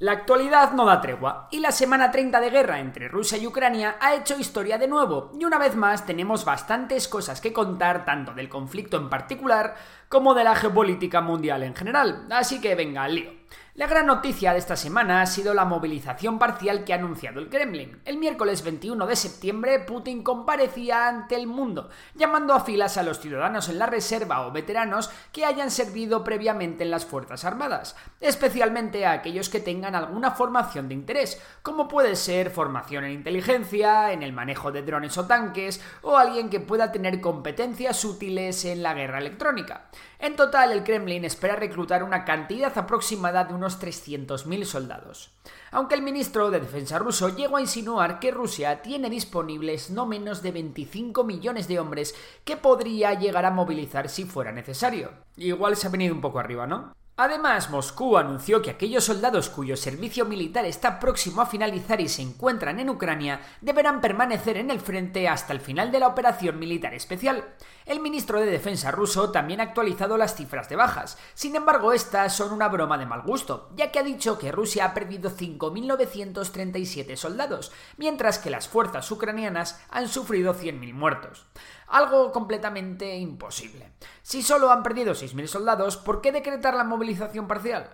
La actualidad no da tregua y la semana 30 de guerra entre Rusia y Ucrania ha hecho historia de nuevo y una vez más tenemos bastantes cosas que contar tanto del conflicto en particular como de la geopolítica mundial en general. Así que venga, al lío. La gran noticia de esta semana ha sido la movilización parcial que ha anunciado el Kremlin. El miércoles 21 de septiembre, Putin comparecía ante el mundo, llamando a filas a los ciudadanos en la reserva o veteranos que hayan servido previamente en las Fuerzas Armadas, especialmente a aquellos que tengan alguna formación de interés, como puede ser formación en inteligencia, en el manejo de drones o tanques, o alguien que pueda tener competencias útiles en la guerra electrónica. En total, el Kremlin espera reclutar una cantidad aproximada de unos 300.000 soldados. Aunque el ministro de Defensa ruso llegó a insinuar que Rusia tiene disponibles no menos de 25 millones de hombres que podría llegar a movilizar si fuera necesario. Igual se ha venido un poco arriba, ¿no? Además, Moscú anunció que aquellos soldados cuyo servicio militar está próximo a finalizar y se encuentran en Ucrania deberán permanecer en el frente hasta el final de la operación militar especial. El ministro de Defensa ruso también ha actualizado las cifras de bajas. Sin embargo, estas son una broma de mal gusto, ya que ha dicho que Rusia ha perdido 5.937 soldados, mientras que las fuerzas ucranianas han sufrido 100.000 muertos algo completamente imposible. Si solo han perdido 6.000 soldados, ¿por qué decretar la movilización parcial?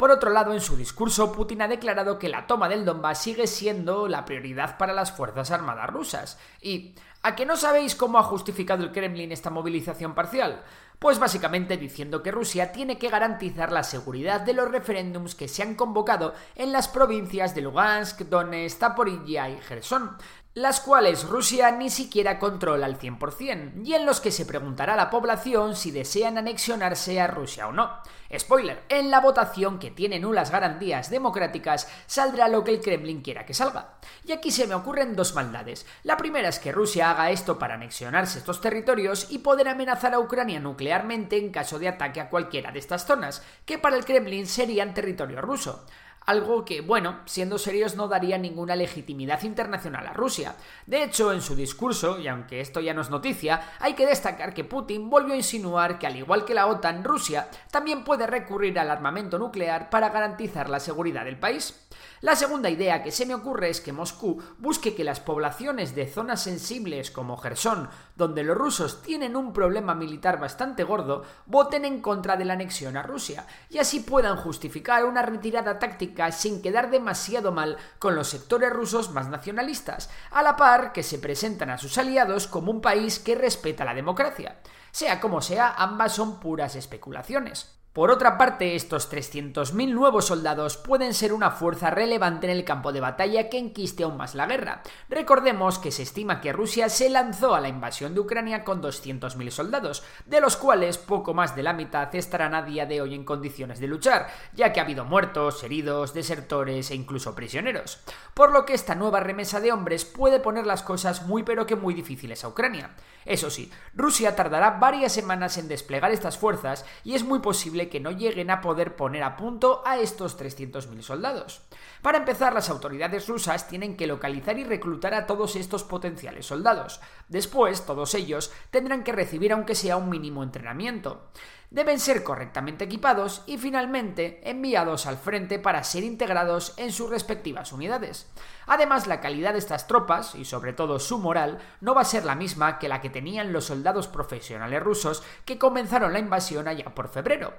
Por otro lado, en su discurso, Putin ha declarado que la toma del Donbass sigue siendo la prioridad para las Fuerzas Armadas rusas. ¿Y a qué no sabéis cómo ha justificado el Kremlin esta movilización parcial? Pues básicamente diciendo que Rusia tiene que garantizar la seguridad de los referéndums que se han convocado en las provincias de Lugansk, Donetsk, Zaporizhia y Gerson, las cuales Rusia ni siquiera controla al 100%, y en los que se preguntará a la población si desean anexionarse a Rusia o no. Spoiler, en la votación que tiene nulas garantías democráticas saldrá lo que el Kremlin quiera que salga. Y aquí se me ocurren dos maldades. La primera es que Rusia haga esto para anexionarse estos territorios y poder amenazar a Ucrania nuclearmente en caso de ataque a cualquiera de estas zonas, que para el Kremlin serían territorio ruso algo que, bueno, siendo serios no daría ninguna legitimidad internacional a Rusia. De hecho, en su discurso, y aunque esto ya no es noticia, hay que destacar que Putin volvió a insinuar que al igual que la OTAN, Rusia también puede recurrir al armamento nuclear para garantizar la seguridad del país. La segunda idea que se me ocurre es que Moscú busque que las poblaciones de zonas sensibles como Gerson, donde los rusos tienen un problema militar bastante gordo, voten en contra de la anexión a Rusia y así puedan justificar una retirada táctica sin quedar demasiado mal con los sectores rusos más nacionalistas, a la par que se presentan a sus aliados como un país que respeta la democracia. Sea como sea, ambas son puras especulaciones. Por otra parte, estos 300.000 nuevos soldados pueden ser una fuerza relevante en el campo de batalla que enquiste aún más la guerra. Recordemos que se estima que Rusia se lanzó a la invasión de Ucrania con 200.000 soldados, de los cuales poco más de la mitad estarán a día de hoy en condiciones de luchar, ya que ha habido muertos, heridos, desertores e incluso prisioneros. Por lo que esta nueva remesa de hombres puede poner las cosas muy pero que muy difíciles a Ucrania. Eso sí, Rusia tardará varias semanas en desplegar estas fuerzas y es muy posible que no lleguen a poder poner a punto a estos 300.000 soldados. Para empezar, las autoridades rusas tienen que localizar y reclutar a todos estos potenciales soldados. Después, todos ellos tendrán que recibir aunque sea un mínimo entrenamiento deben ser correctamente equipados y finalmente enviados al frente para ser integrados en sus respectivas unidades. Además, la calidad de estas tropas, y sobre todo su moral, no va a ser la misma que la que tenían los soldados profesionales rusos que comenzaron la invasión allá por febrero.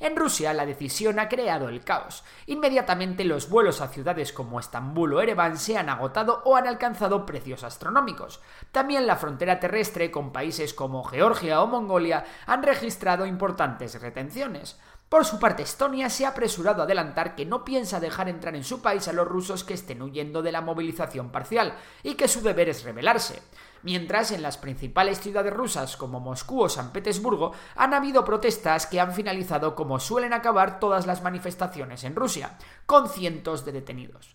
En Rusia la decisión ha creado el caos. Inmediatamente los vuelos a ciudades como Estambul o Ereván se han agotado o han alcanzado precios astronómicos. También la frontera terrestre con países como Georgia o Mongolia han registrado importantes retenciones. Por su parte, Estonia se ha apresurado a adelantar que no piensa dejar entrar en su país a los rusos que estén huyendo de la movilización parcial y que su deber es rebelarse. Mientras en las principales ciudades rusas como Moscú o San Petersburgo han habido protestas que han finalizado como suelen acabar todas las manifestaciones en Rusia, con cientos de detenidos.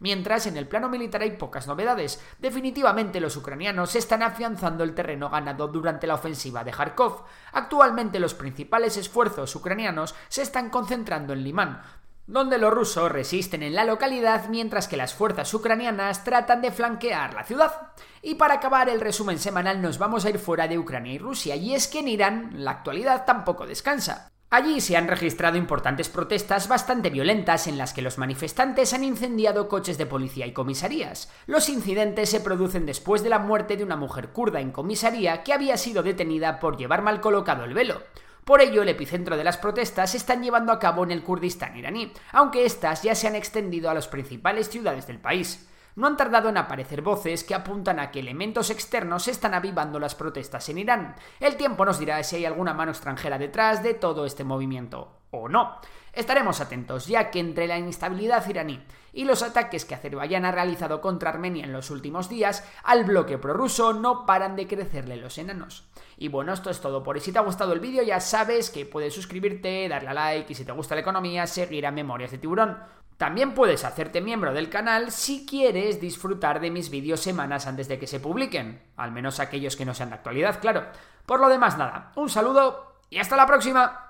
Mientras en el plano militar hay pocas novedades. Definitivamente los ucranianos están afianzando el terreno ganado durante la ofensiva de Kharkov. Actualmente los principales esfuerzos ucranianos se están concentrando en Limán, donde los rusos resisten en la localidad mientras que las fuerzas ucranianas tratan de flanquear la ciudad. Y para acabar el resumen semanal nos vamos a ir fuera de Ucrania y Rusia, y es que en Irán la actualidad tampoco descansa. Allí se han registrado importantes protestas bastante violentas en las que los manifestantes han incendiado coches de policía y comisarías. Los incidentes se producen después de la muerte de una mujer kurda en comisaría que había sido detenida por llevar mal colocado el velo. Por ello, el epicentro de las protestas se están llevando a cabo en el Kurdistán iraní, aunque éstas ya se han extendido a las principales ciudades del país no han tardado en aparecer voces que apuntan a que elementos externos están avivando las protestas en Irán. El tiempo nos dirá si hay alguna mano extranjera detrás de todo este movimiento, o no. Estaremos atentos, ya que entre la inestabilidad iraní y los ataques que Azerbaiyán ha realizado contra Armenia en los últimos días, al bloque prorruso no paran de crecerle los enanos. Y bueno, esto es todo por hoy. Si te ha gustado el vídeo, ya sabes que puedes suscribirte, darle a like y si te gusta la economía, seguir a Memorias de Tiburón. También puedes hacerte miembro del canal si quieres disfrutar de mis vídeos semanas antes de que se publiquen, al menos aquellos que no sean de actualidad, claro. Por lo demás, nada, un saludo y hasta la próxima.